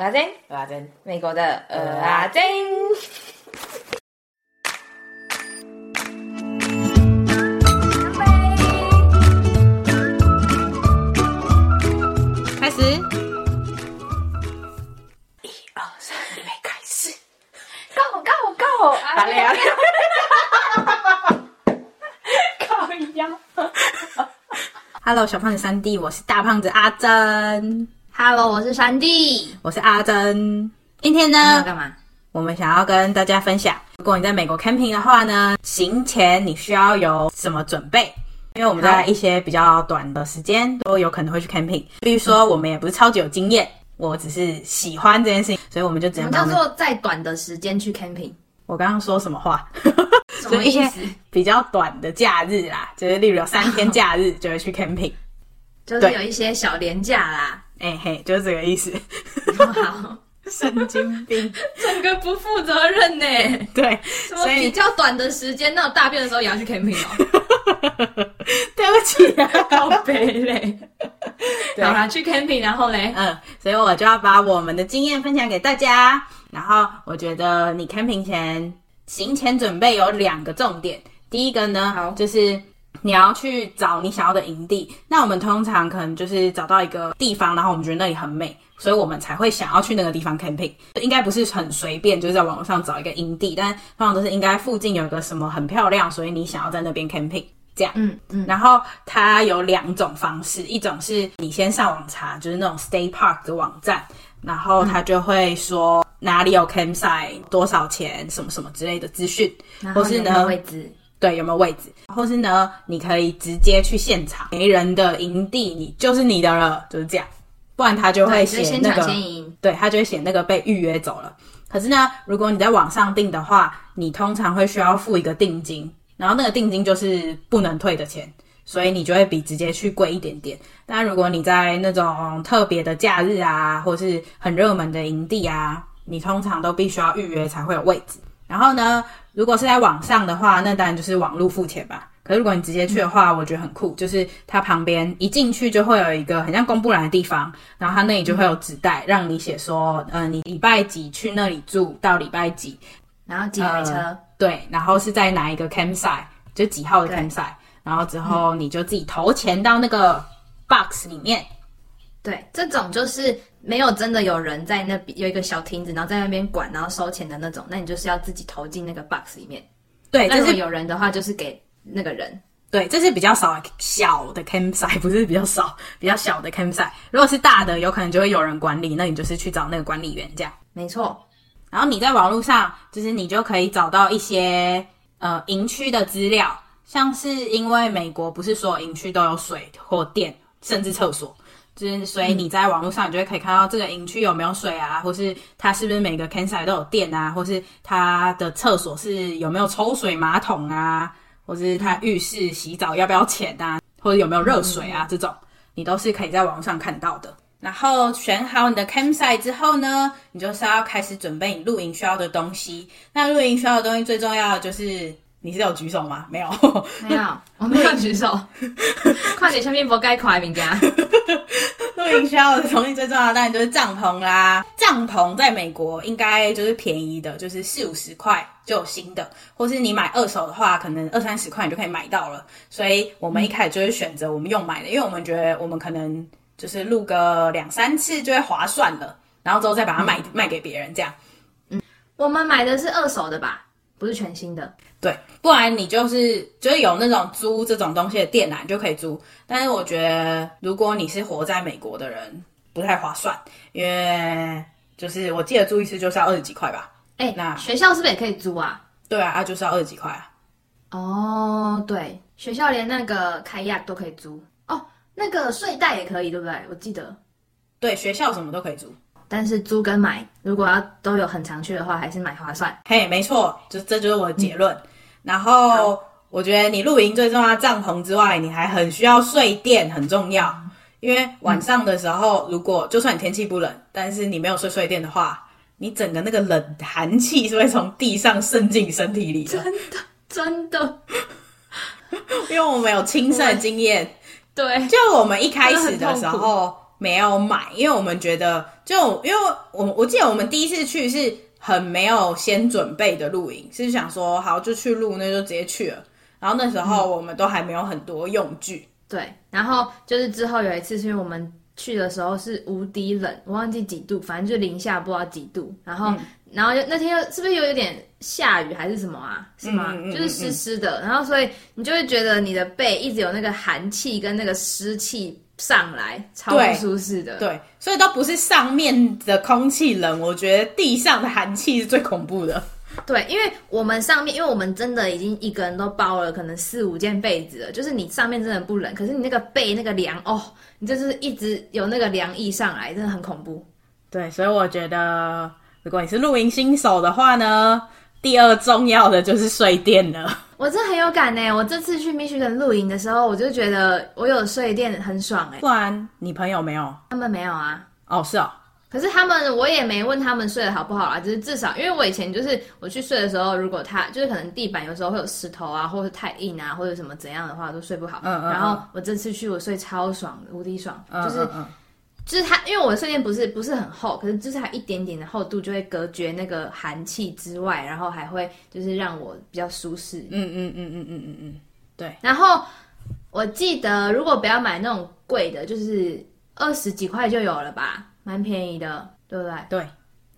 蚵仔煎，蚵仔煎，美国的蚵仔煎。开始，一二三，预备开始，Go Go Go！打脸啊！靠一样。Hello，小胖子三弟，我是大胖子阿珍。Hello，我是山地，我是阿珍。今天呢，要干嘛？我们想要跟大家分享，如果你在美国 camping 的话呢，行前你需要有什么准备？因为我们在一些比较短的时间都有可能会去 camping。比如说，我们也不是超级有经验，我只是喜欢这件事情，所以我们就只能。什么叫做在短的时间去 camping？我刚刚说什么话？什么意思？一些比较短的假日啦，就是例如有三天假日就会去 camping，就是有一些小年假啦。哎、欸、嘿，就是这个意思。好，神经病，整个不负责任呢。对，所以比较短的时间，那我大便的时候也要去 camping 哦。对不起啊，好悲嘞。好啦，去 camping，然后嘞，嗯，所以我就要把我们的经验分享给大家。然后我觉得你 camping 前行前准备有两个重点，第一个呢，好，就是。你要去找你想要的营地，那我们通常可能就是找到一个地方，然后我们觉得那里很美，所以我们才会想要去那个地方 camping。应该不是很随便，就是在网络上找一个营地，但通常都是应该附近有一个什么很漂亮，所以你想要在那边 camping 这样。嗯嗯。然后它有两种方式，一种是你先上网查，就是那种 state park 的网站，然后它就会说哪里有 campsite，多少钱，什么什么之类的资讯，或是呢位置。对，有没有位置？或是呢，你可以直接去现场，没人的营地，你就是你的了，就是这样。不然他就会写那个，对，他就会写那个被预约走了。可是呢，如果你在网上订的话，你通常会需要付一个定金，然后那个定金就是不能退的钱，所以你就会比直接去贵一点点。但如果你在那种特别的假日啊，或是很热门的营地啊，你通常都必须要预约才会有位置。然后呢，如果是在网上的话，那当然就是网络付钱吧。可是如果你直接去的话，我觉得很酷，就是它旁边一进去就会有一个很像公布栏的地方，然后它那里就会有纸袋让你写说，嗯、呃，你礼拜几去那里住到礼拜几，然后几台车、呃，对，然后是在哪一个 campsite，就几号的 campsite，然后之后你就自己投钱到那个 box 里面。对，这种就是没有真的有人在那边有一个小亭子，然后在那边管，然后收钱的那种。那你就是要自己投进那个 box 里面。对，但是有人的话，就是给那个人。对，这是比较少小的 campsite，不是比较少，比较小的 campsite。如果是大的，有可能就会有人管理，那你就是去找那个管理员这样。没错。然后你在网络上，就是你就可以找到一些呃营区的资料，像是因为美国不是所有营区都有水或电，甚至厕所。就是，所以你在网络上，你就会可以看到这个营区有没有水啊，或是它是不是每个 campsite 都有电啊，或是它的厕所是有没有抽水马桶啊，或是它浴室洗澡要不要钱啊，或者有没有热水啊，这种你都是可以在网络上看到的。然后选好你的 campsite 之后呢，你就是要开始准备你露营需要的东西。那露营需要的东西最重要的就是。你是有举手吗？没有，没有，我没有举手。快点，下面不该快名家。露营需要的东西最重要的当然就是帐篷啦。帐篷在美国应该就是便宜的，就是四五十块就有新的，或是你买二手的话，可能二三十块你就可以买到了。所以我们一开始就会选择我们用买的，因为我们觉得我们可能就是录个两三次就会划算了，然后之后再把它卖、嗯、卖给别人这样。嗯，我们买的是二手的吧？不是全新的。对，不然你就是就是有那种租这种东西的店啊，你就可以租。但是我觉得，如果你是活在美国的人，不太划算，因为就是我记得租一次就是要二十几块吧。哎、欸，那学校是不是也可以租啊？对啊，啊就是要二十几块啊。哦，对，学校连那个 kayak 都可以租哦，那个睡袋也可以，对不对？我记得。对，学校什么都可以租。但是租跟买，如果要都有很常去的话，还是买划算。嘿，没错，就这就是我的结论。嗯、然后我觉得你露营最重要帐篷之外，你还很需要睡垫，很重要。因为晚上的时候，如果就算你天气不冷，但是你没有睡睡垫的话，你整个那个冷寒气是会从地上渗进身体里的。真的，真的，因为我们有亲身经验。对，就我们一开始的时候。没有买，因为我们觉得就因为我我记得我们第一次去是很没有先准备的露营，是想说好就去露，那就直接去了。然后那时候我们都还没有很多用具。嗯、对，然后就是之后有一次，是因为我们去的时候是无敌冷，我忘记几度，反正就零下不知道几度。然后、嗯、然后就那天又是不是又有点下雨还是什么啊？是吗？就是湿湿的。然后所以你就会觉得你的背一直有那个寒气跟那个湿气。上来超不舒适的，对，所以都不是上面的空气冷，我觉得地上的寒气是最恐怖的。对，因为我们上面，因为我们真的已经一个人都包了可能四五件被子了，就是你上面真的不冷，可是你那个被那个凉哦，你就是一直有那个凉意上来，真的很恐怖。对，所以我觉得如果你是露营新手的话呢，第二重要的就是睡垫了。我这很有感呢！我这次去密西根露营的时候，我就觉得我有睡垫很爽哎。不然你朋友没有？他们没有啊。哦，是哦。可是他们我也没问他们睡得好不好啦，就是至少因为我以前就是我去睡的时候，如果他就是可能地板有时候会有石头啊，或者太硬啊，或者什么怎样的话都睡不好。嗯。然后我这次去我睡超爽，无敌爽，就是。就是它，因为我的睡垫不是不是很厚，可是就是它一点点的厚度就会隔绝那个寒气之外，然后还会就是让我比较舒适。嗯嗯嗯嗯嗯嗯嗯，对。然后我记得如果不要买那种贵的，就是二十几块就有了吧，蛮便宜的，对不对？对。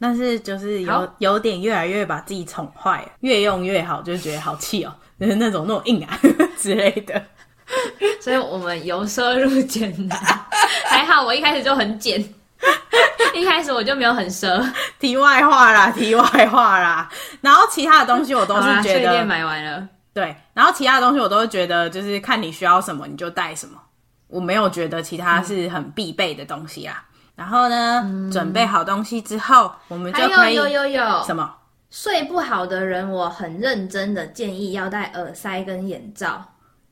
但是就是有有点越来越把自己宠坏了，越用越好，就觉得好气哦，就 是那种那种硬啊 之类的。所以我们由奢入俭难，还好我一开始就很俭，一开始我就没有很奢。题外话啦，题外话啦。然后其他的东西我都是觉得，买完了。对，然后其他的东西我都是觉得，就是看你需要什么你就带什么。我没有觉得其他是很必备的东西啦。嗯、然后呢，嗯、准备好东西之后，我们就可以有有有有什么？睡不好的人，我很认真的建议要戴耳塞跟眼罩。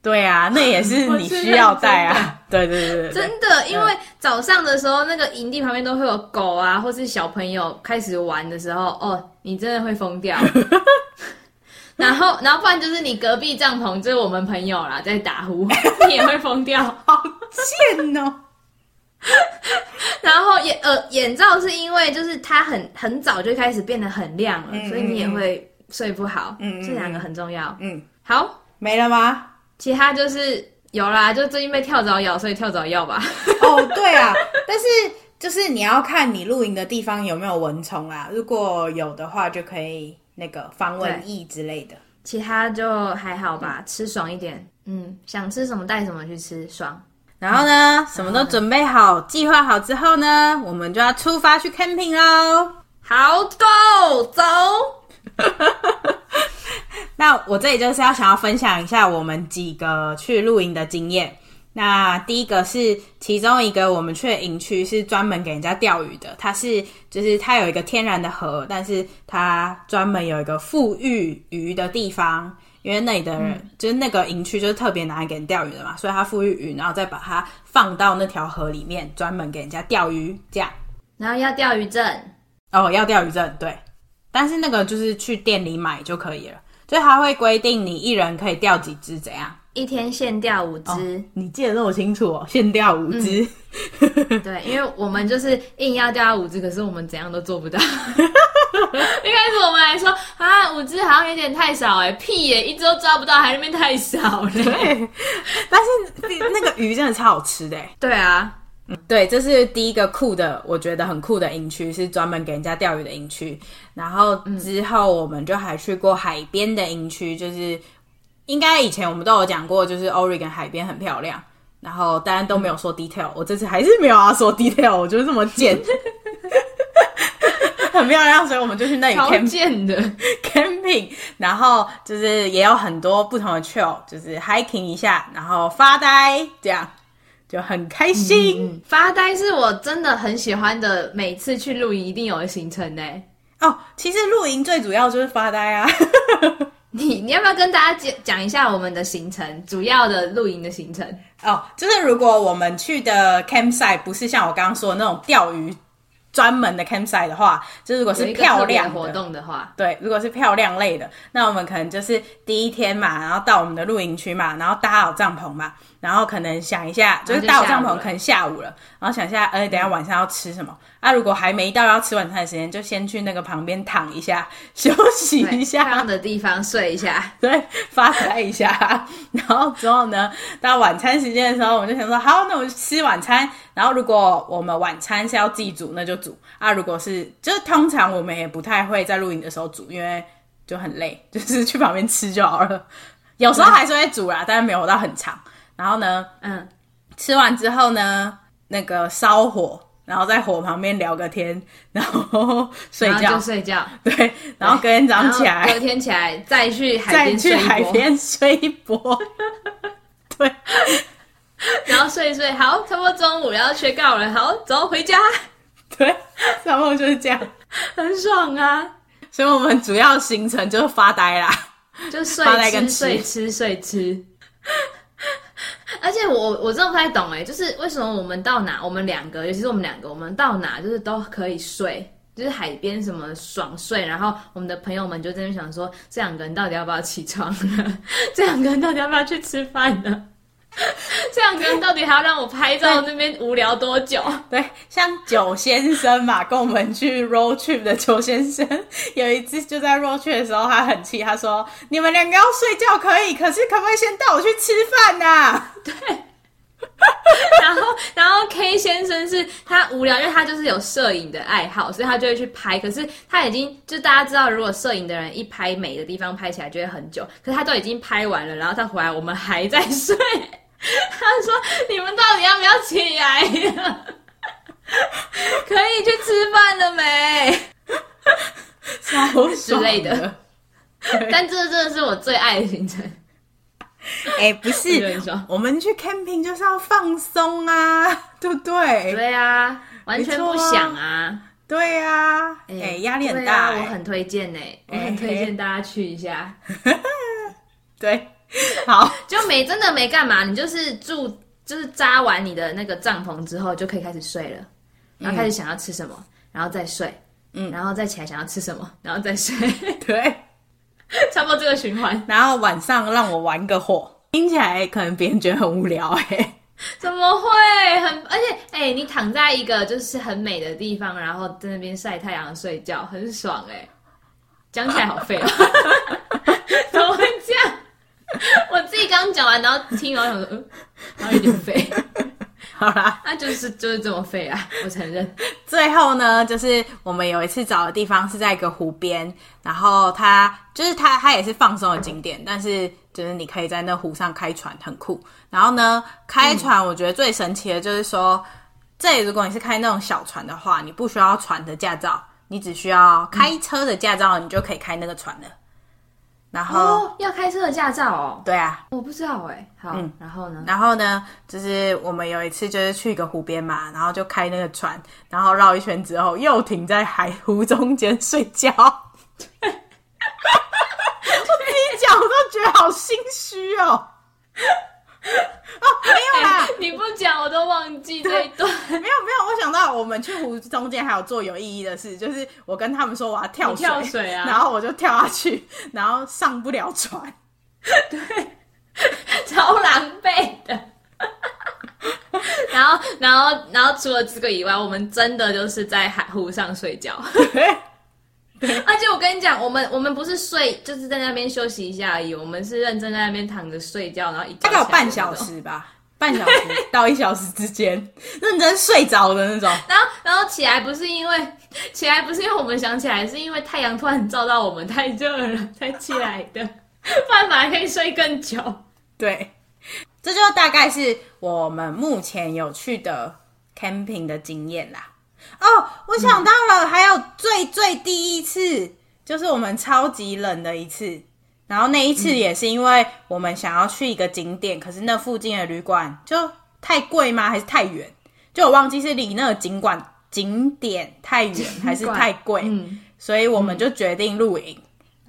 对啊，那也是你需要带啊。对对对对，真的，因为早上的时候，那个营地旁边都会有狗啊，或是小朋友开始玩的时候，哦，你真的会疯掉。然后，然后不然就是你隔壁帐篷就是我们朋友啦，在打呼，你也会疯掉，好贱哦。然后眼呃眼罩是因为就是它很很早就开始变得很亮了，嗯、所以你也会睡不好。嗯，这两个很重要。嗯，好，没了吗？其他就是有啦，就最近被跳蚤咬，所以跳蚤药吧。哦，对啊，但是就是你要看你露营的地方有没有蚊虫啊，如果有的话，就可以那个防蚊液之类的。其他就还好吧，嗯、吃爽一点。嗯，想吃什么带什么去吃，爽。然后呢，什么都准备好、计划好之后呢，我们就要出发去 camping 喽。好，Go 走。那我这里就是要想要分享一下我们几个去露营的经验。那第一个是其中一个我们去的营区是专门给人家钓鱼的，它是就是它有一个天然的河，但是它专门有一个富裕鱼的地方，因为那里的人、嗯、就是那个营区就是特别拿来给人钓鱼的嘛，所以它富裕鱼，然后再把它放到那条河里面，专门给人家钓鱼这样。然后要钓鱼证哦，要钓鱼证对，但是那个就是去店里买就可以了。所以他会规定你一人可以钓几只，怎样？一天限钓五只。哦，你记得那么清楚哦，限钓五只。嗯、对，因为我们就是硬要钓五只，可是我们怎样都做不到。一开始我们还说啊，五只好像有点太少哎，屁耶，一只都抓不到，还那边太少嘞。但是那个鱼真的超好吃的。对啊。对，这是第一个酷的，我觉得很酷的营区，是专门给人家钓鱼的营区。然后之后我们就还去过海边的营区，就是应该以前我们都有讲过，就是 Oregon 海边很漂亮。然后当然都没有说 detail，我这次还是没有要说 detail，我就是这么贱，很漂亮，所以我们就去那里 camp 的 camping，然后就是也有很多不同的 trail，就是 hiking 一下，然后发呆这样。就很开心，嗯，发呆是我真的很喜欢的，每次去露营一定有的行程呢。哦，其实露营最主要就是发呆啊。你你要不要跟大家讲讲一下我们的行程，主要的露营的行程？哦，就是如果我们去的 campsite 不是像我刚刚说的那种钓鱼专门的 campsite 的话，就如果是漂亮的活动的话，对，如果是漂亮类的，那我们可能就是第一天嘛，然后到我们的露营区嘛，然后搭好帐篷嘛，然后可能想一下，就是搭好帐篷可能下午了，然后想一下，哎，等一下晚上要吃什么？啊，如果还没到要吃晚餐的时间，就先去那个旁边躺一下，休息一下，的地方睡一下，对，发呆一下，然后之后呢，到晚餐时间的时候，我们就想说，好，那我们就吃晚餐。然后如果我们晚餐是要自己煮，那就煮啊。如果是，就是通常我们也不太会在露营的时候煮，因为就很累，就是去旁边吃就好了。有时候还是会煮啦，但是没有到很长。然后呢，嗯，吃完之后呢，那个烧火，然后在火旁边聊个天，然后睡觉，就睡觉。对，然后隔天早上起来，隔天起来再去海边去海边睡一波。睡睡，好，差不多中午要睡觉了，好，走回家。对，差不多就是这样，很爽啊。所以我们主要行程就是发呆啦，就睡吃睡吃睡吃。而且我我真的不太懂哎，就是为什么我们到哪，我们两个，尤其是我们两个，我们到哪就是都可以睡，就是海边什么爽睡。然后我们的朋友们就在那想说，这两个人到底要不要起床呢？这两个人到底要不要去吃饭呢？这两个人到底还要让我拍照？那边无聊多久？对，像九先生嘛，跟我们去 road trip 的九先生，有一次就在 road trip 的时候，他很气，他说：“你们两个要睡觉可以，可是可不可以先带我去吃饭呐、啊？”对。然后，然后 K 先生是他无聊，因为他就是有摄影的爱好，所以他就会去拍。可是他已经就大家知道，如果摄影的人一拍美的地方拍起来就会很久，可是他都已经拍完了，然后他回来，我们还在睡。他说：“你们到底要不要起来呀？可以去吃饭了没？之类的。但这真的是我最爱的行程。哎、欸，不是，我们去 camping 就是要放松啊，对不对？对啊，完全不想啊。对啊，哎、欸，压力很大、欸啊。我很推荐呢、欸，我很推荐大家去一下。对。”好，就没真的没干嘛，你就是住，就是扎完你的那个帐篷之后，就可以开始睡了，然后开始想要吃什么，嗯、然后再睡，嗯，然后再起来想要吃什么，然后再睡，对，差不多这个循环。然后晚上让我玩个火，听起来可能别人觉得很无聊哎、欸，怎么会很？而且哎、欸，你躺在一个就是很美的地方，然后在那边晒太阳睡觉，很爽哎、欸，讲起来好废哦、喔，怎么会这样？我自己刚讲完，然后听完想说，嗯，然后有点废。好啦，那就是就是这么废啊，我承认。最后呢，就是我们有一次找的地方是在一个湖边，然后它就是它它也是放松的景点，但是就是你可以在那湖上开船，很酷。然后呢，开船我觉得最神奇的就是说，嗯、这里如果你是开那种小船的话，你不需要船的驾照，你只需要开车的驾照，你就可以开那个船了。然后、哦、要开车的驾照哦。对啊，我不知道哎。好，嗯，然后呢？然后呢？就是我们有一次就是去一个湖边嘛，然后就开那个船，然后绕一圈之后又停在海湖中间睡觉。我自己讲我都觉得好心虚哦。哦，没有啦！欸、你不讲我都忘记这一段。没有没有，我想到我们去湖中间还有做有意义的事，就是我跟他们说我要跳水，跳水啊，然后我就跳下去，然后上不了船，对，超狼狈的。然后然后然后除了这个以外，我们真的就是在海湖上睡觉。而且我跟你讲，我们我们不是睡，就是在那边休息一下而已。我们是认真在那边躺着睡觉，然后一觉大概有半小时吧，半小时到一小时之间，认真睡着的那种。然后然后起来不是因为起来不是因为我们想起来，是因为太阳突然照到我们太热了才起来的，不然还可以睡更久。对，这就大概是我们目前有去的 camping 的经验啦。哦，我想到了，嗯、还有最最第一次，就是我们超级冷的一次。然后那一次也是因为我们想要去一个景点，嗯、可是那附近的旅馆就太贵吗？还是太远？就我忘记是离那个景馆景点太远，还是太贵？嗯、所以我们就决定露营。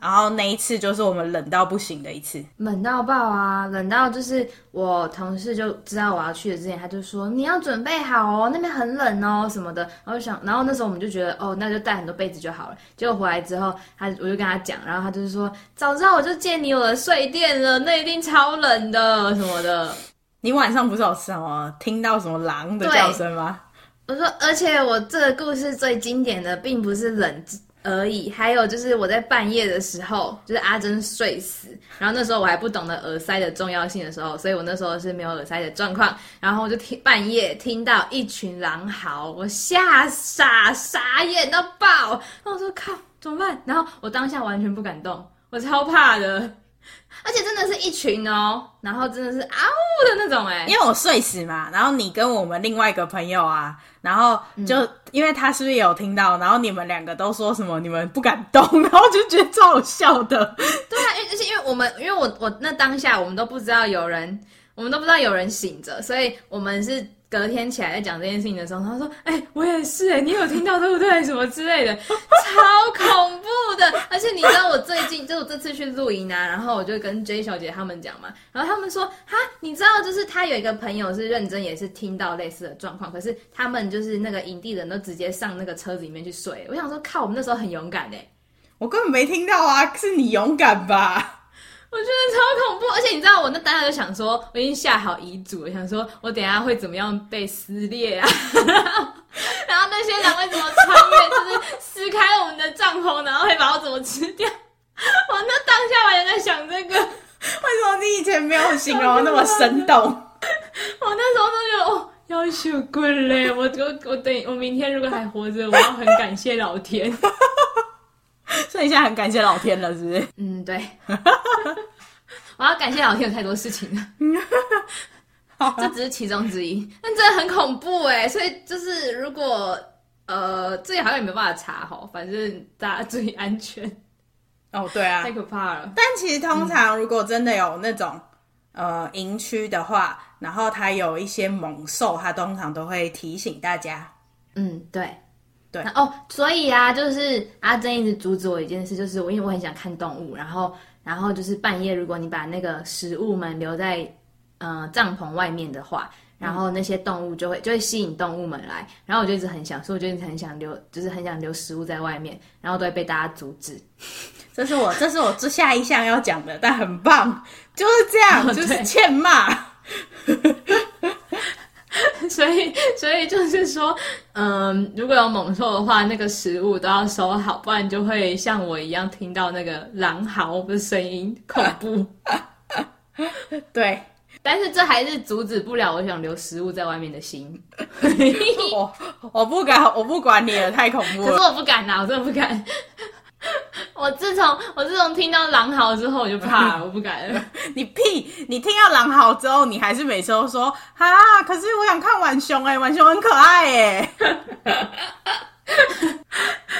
然后那一次就是我们冷到不行的一次，冷到爆啊！冷到就是我同事就知道我要去的之前，他就说你要准备好哦，那边很冷哦什么的。然后想，然后那时候我们就觉得哦，那就带很多被子就好了。结果回来之后，他我就跟他讲，然后他就是说早知道我就借你我的睡垫了，那一定超冷的什么的。你晚上不是有什么听到什么狼的叫声吗？我说，而且我这个故事最经典的并不是冷而已，还有就是我在半夜的时候，就是阿珍睡死，然后那时候我还不懂得耳塞的重要性的时候，所以我那时候是没有耳塞的状况，然后我就听半夜听到一群狼嚎，我吓傻傻眼到爆，然后我说靠，怎么办？然后我当下完全不敢动，我超怕的。而且真的是一群哦，然后真的是啊呜的那种哎，因为我睡死嘛，然后你跟我们另外一个朋友啊，然后就、嗯、因为他是不是也有听到，然后你们两个都说什么，你们不敢动，然后就觉得超好笑的。对啊，而且因为我们因为我我那当下我们都不知道有人，我们都不知道有人醒着，所以我们是。隔天起来在讲这件事情的时候，他说：“哎、我也是哎，你有听到对不对？什么之类的，超恐怖的。而且你知道我最近就我这次去露营啊，然后我就跟 J 小姐他们讲嘛，然后他们说：哈，你知道就是他有一个朋友是认真也是听到类似的状况，可是他们就是那个营地人都直接上那个车子里面去睡。我想说，靠，我们那时候很勇敢哎，我根本没听到啊，是你勇敢吧？”我觉得超恐怖，而且你知道，我那当下就想说，我已经下好遗嘱了，想说我等一下会怎么样被撕裂啊，然后那些人会怎么穿越，就是撕开我们的帐篷，然后会把我怎么吃掉。我那当下我也在想这个，为什么你以前没有形容那么生动？我那时候都觉得哦，要羞滚嘞！我我我等我明天如果还活着，我要很感谢老天。所以现在很感谢老天了，是不是？嗯，对。我要感谢老天，有太多事情了。这只是其中之一，但真的很恐怖哎。所以就是，如果呃，这里好像也没办法查哈，反正大家注意安全。哦，对啊，太可怕了。但其实通常如果真的有那种、嗯、呃营区的话，然后它有一些猛兽，它通常都会提醒大家。嗯，对。对哦，所以啊，就是阿珍一直阻止我一件事，就是我因为我很想看动物，然后然后就是半夜，如果你把那个食物们留在呃帐篷外面的话，然后那些动物就会就会吸引动物们来，然后我就一直很想，所以我就一直很想留，就是很想留食物在外面，然后都会被大家阻止。这是我这是我这下一项要讲的，但很棒，就是这样，哦、就是欠骂。所以，所以就是说，嗯，如果有猛兽的话，那个食物都要收好，不然就会像我一样听到那个狼嚎的声音，恐怖。对，但是这还是阻止不了我想留食物在外面的心。我我不敢，我不管你了，太恐怖了。可是我不敢呐，我真的不敢。我自从我自从听到狼嚎之后，我就怕了，我不敢了。你屁！你听到狼嚎之后，你还是每次都说啊？可是我想看浣熊哎，浣熊很可爱哎。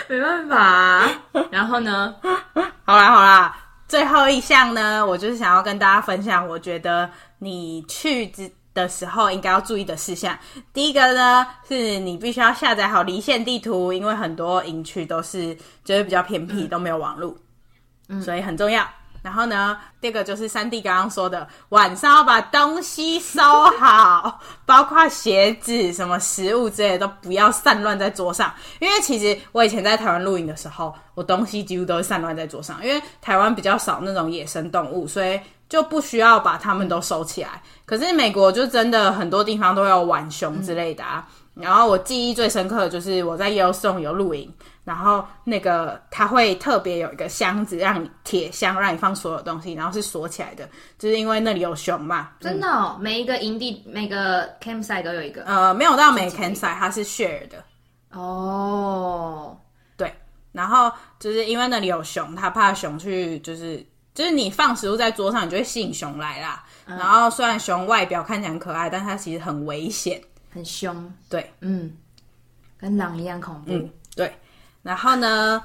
没办法。然后呢？好啦好啦，最后一项呢，我就是想要跟大家分享，我觉得你去之。的时候应该要注意的事项，第一个呢是你必须要下载好离线地图，因为很多营区都是就是比较偏僻，嗯、都没有网络，嗯，所以很重要。然后呢，第二个就是三弟刚刚说的，晚上要把东西收好，包括鞋子、什么食物之类的都不要散乱在桌上，因为其实我以前在台湾露营的时候，我东西几乎都是散乱在桌上，因为台湾比较少那种野生动物，所以。就不需要把它们都收起来。可是美国就真的很多地方都有浣熊之类的啊。嗯、然后我记忆最深刻的就是我在 Yellowstone 有露营，然后那个它会特别有一个箱子，让你铁箱让你放所有东西，然后是锁起来的，就是因为那里有熊嘛。真的、哦，嗯、每一个营地每个 campsite 都有一个。呃，没有到每个 campsite，它是 share 的。哦，对，然后就是因为那里有熊，他怕熊去就是。就是你放食物在桌上，你就会吸引熊来啦。嗯、然后虽然熊外表看起来很可爱，但它其实很危险，很凶。对，嗯，跟狼一样恐怖。嗯，对。然后呢，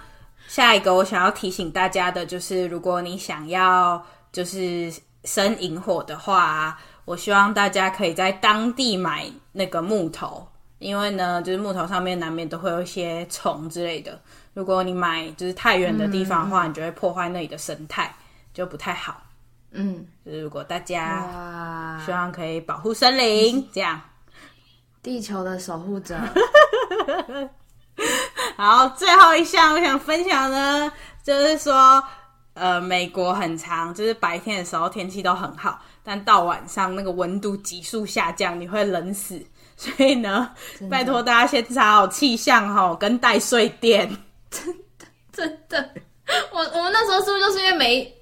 下一个我想要提醒大家的就是，如果你想要就是生萤火的话，我希望大家可以在当地买那个木头，因为呢，就是木头上面难免都会有一些虫之类的。如果你买就是太远的地方的话，嗯、你就会破坏那里的生态，就不太好。嗯，就是如果大家希望可以保护森林，这样，地球的守护者。好，最后一项我想分享呢，就是说，呃，美国很长，就是白天的时候天气都很好，但到晚上那个温度急速下降，你会冷死。所以呢，拜托大家先查好气象齁，跟带睡垫。真的，真的，我我们那时候是不是就是因为没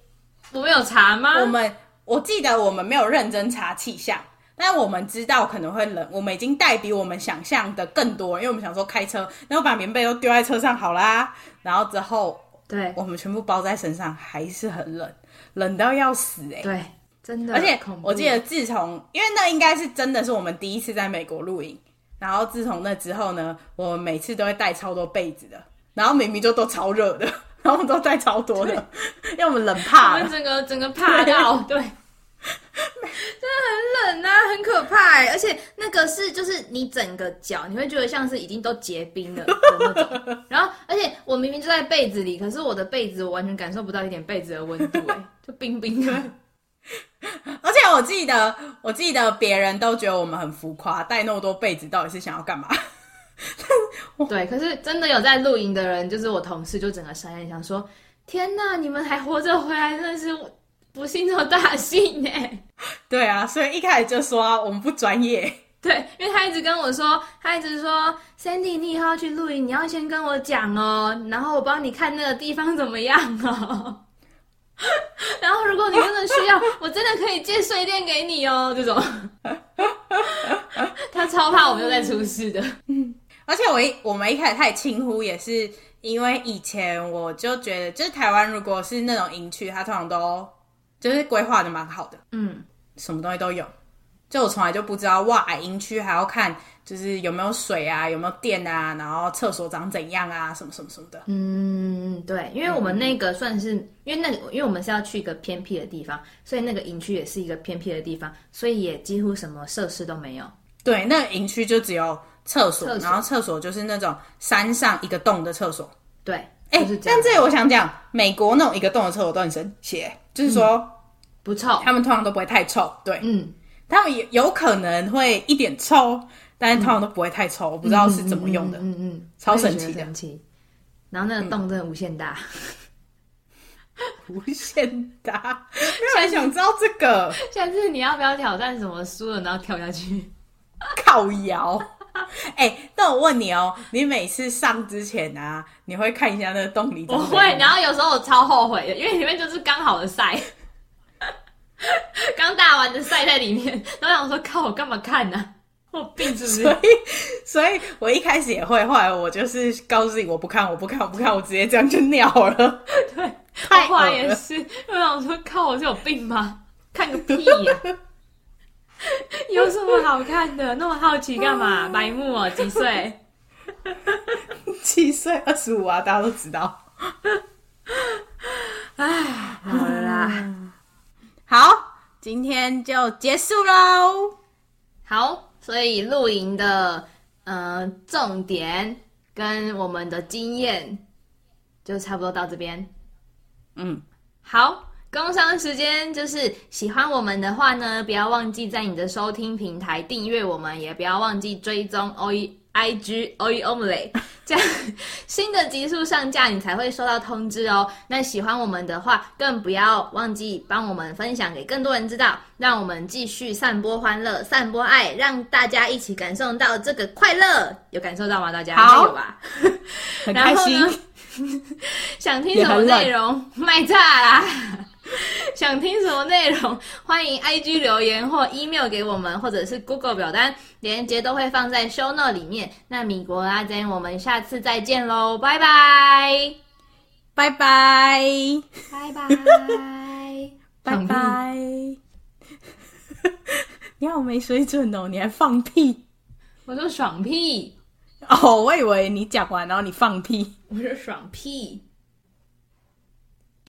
我们有查吗？我们我记得我们没有认真查气象，但我们知道可能会冷，我们已经带比我们想象的更多，因为我们想说开车，然后把棉被都丢在车上好啦，然后之后对，我们全部包在身上，还是很冷，冷到要死哎、欸，对。真的，而且我记得自从，因为那应该是真的是我们第一次在美国露营，然后自从那之后呢，我们每次都会带超多被子的，然后明明就都超热的，然后我们都带超多的，对。因为我们冷怕，我们整个整个怕到，对，对。真的很冷啊，很可怕哎，而且那个是就是你整个脚你会觉得像是已经都结冰了的那种，然后而且我明明就在被子里，可是我的被子我完全感受不到一点被子的温度哎，就冰冰的。而且我记得，我记得别人都觉得我们很浮夸，带那么多被子到底是想要干嘛？对，可是真的有在露营的人，就是我同事，就整个傻眼，想说：天哪，你们还活着回来，真的是不幸中大幸呢。对啊，所以一开始就说我们不专业。对，因为他一直跟我说，他一直说，Sandy，你以后要去露营，你要先跟我讲哦，然后我帮你看那个地方怎么样哦。然后，如果你真的需要，我真的可以借睡垫给你哦。这种，他超怕我们又在出事的。嗯，而且我一我们一开始太轻忽，也是因为以前我就觉得，就是台湾如果是那种营区，它通常都就是规划的蛮好的，嗯，什么东西都有。就我从来就不知道，哇，营区还要看。就是有没有水啊，有没有电啊，然后厕所长怎样啊，什么什么什么的。嗯，对，因为我们那个算是，嗯、因为那个，因为我们是要去一个偏僻的地方，所以那个营区也是一个偏僻的地方，所以也几乎什么设施都没有。对，那个营区就只有厕所，厕所然后厕所就是那种山上一个洞的厕所。对，哎、欸，但这里我想讲，美国那种一个洞的厕所都很神奇，就是说、嗯、不臭，他们通常都不会太臭。对，嗯，他们有有可能会一点臭。但是通常都不会太臭，我不知道是怎么用的，嗯嗯，嗯，超神奇的。神奇。然后那个洞真的无限大，无限大。没有人想知道这个。下次你要不要挑战什么输了然后跳下去？靠腰。哎、欸，那我问你哦，你每次上之前啊，你会看一下那个洞里？我会。然后有时候我超后悔的，因为里面就是刚好的晒，刚打完的晒在里面。然后我想说，靠，我干嘛看呢、啊？我病是不是？所以，所以我一开始也会，后来我就是告诉自己，我不看，我不看，我不看，我直接这样就尿了。对，太坏也是。我想说，靠，我是有病吗？看个屁呀、啊！有什么好看的？那么好奇干嘛？白目哦，几岁？七岁，二十五啊，大家都知道。哎，好了啦，好，今天就结束喽。好。所以露营的呃重点跟我们的经验就差不多到这边。嗯，好，工商时间就是喜欢我们的话呢，不要忘记在你的收听平台订阅我们，也不要忘记追踪 OE。I G O E Omelette，这样 新的集数上架你才会收到通知哦。那喜欢我们的话，更不要忘记帮我们分享给更多人知道，让我们继续散播欢乐、散播爱，让大家一起感受到这个快乐。有感受到吗？大家好有吧？很开心。然后呢想听什么内容？卖炸啦！想听什么内容？欢迎 IG 留言或 email 给我们，或者是 Google 表单，连接都会放在 show note 里面。那米国阿珍，我们下次再见喽，拜拜，拜拜，拜拜，拜拜。你好没水准哦，你还放屁？我说爽屁。哦，我以为你讲完然后你放屁。我说爽屁。